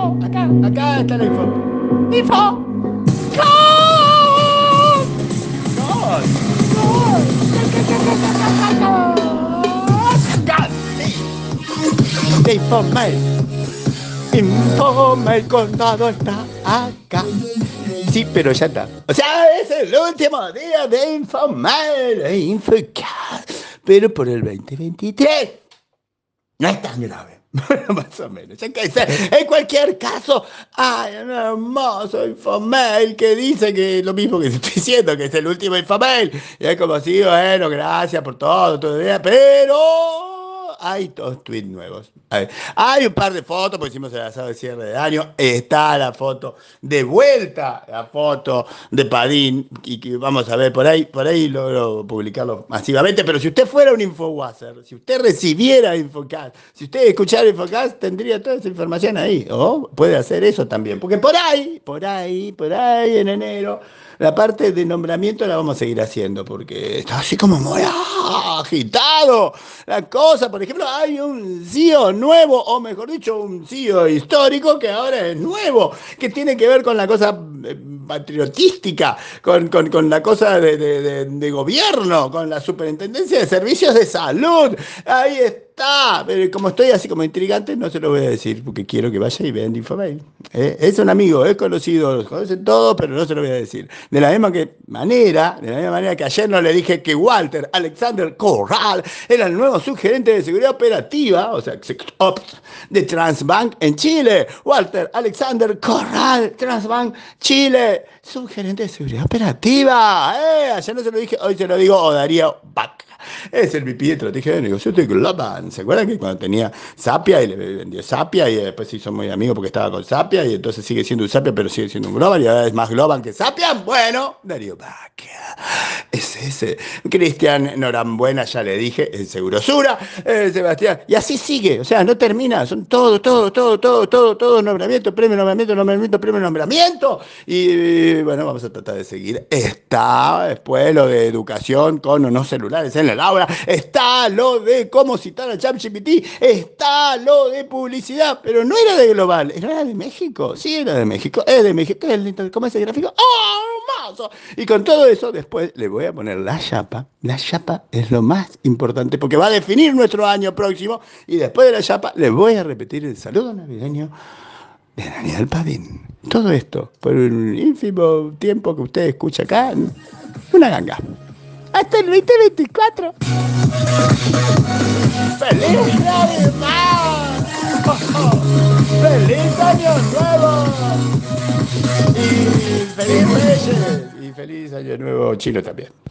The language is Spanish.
info, acá, acá está la info. ¡Info! Infomail. Infomail condado está acá. Sí, pero ya está. O sea, es el último día de Infomail, e Infocast. Pero por el 2023 no es tan grave. más o menos. En cualquier caso, hay un hermoso infomail que dice que lo mismo que estoy diciendo, que es el último infomail. Y es como así, bueno, gracias por todo, todo bien, pero hay dos tweets nuevos. Hay, un par de fotos, porque hicimos el asado de cierre de año. Está la foto de vuelta, la foto de Padín, y que vamos a ver por ahí, por ahí logro publicarlo masivamente. Pero si usted fuera un Infowasser, si usted recibiera Infocast, si usted escuchara Infocast, tendría toda esa información ahí. O puede hacer eso también. Porque por ahí, por ahí, por ahí en enero la parte de nombramiento la vamos a seguir haciendo porque está así como muy agitado la cosa. Por ejemplo, hay un CEO nuevo, o mejor dicho, un CEO histórico que ahora es nuevo, que tiene que ver con la cosa eh, patriotística, con, con, la cosa de, de gobierno, con la superintendencia de servicios de salud. Ahí pero como estoy así como intrigante, no se lo voy a decir, porque quiero que vaya y vean Infomail. ¿eh? Es un amigo, es conocido, los conocen todos, pero no se lo voy a decir. De la misma manera, de la misma manera que ayer no le dije que Walter Alexander Corral era el nuevo subgerente de seguridad operativa, o sea, de Transbank en Chile. Walter Alexander Corral, Transbank Chile, subgerente de seguridad operativa. ¿eh? Ayer no se lo dije, hoy se lo digo, o Darío Back es el VP de estrategia de negocio de Globan. ¿Se acuerdan que cuando tenía Sapia y le vendió Sapia y después se hizo muy amigo porque estaba con Sapia y entonces sigue siendo un Sapia pero sigue siendo un Global y ahora es más Global que Sapia? Bueno, Darío Baquia. Es ese. Cristian Norambuena, ya le dije, en Segurosura. Eh, Sebastián. Y así sigue. O sea, no termina. Son todo, todo, todo, todo, todo, todo nombramiento, premio, nombramiento, nombramiento, premio, nombramiento. Y bueno, vamos a tratar de seguir. Está después lo de educación con o no celulares en la aula, está lo de cómo citar a ChatGPT, está lo de publicidad, pero no era de global, era de México, sí era de México, es de México, ¿cómo es el gráfico? ¡Oh, hermoso! Y con todo eso después le voy a poner la chapa, la chapa es lo más importante porque va a definir nuestro año próximo y después de la chapa les voy a repetir el saludo navideño de Daniel Padín. Todo esto por un ínfimo tiempo que usted escucha acá, una ganga hasta el 2024. ¡Feliz Navidad! ¡Feliz Año Nuevo! Y feliz Reyes. Y feliz Año Nuevo chino también.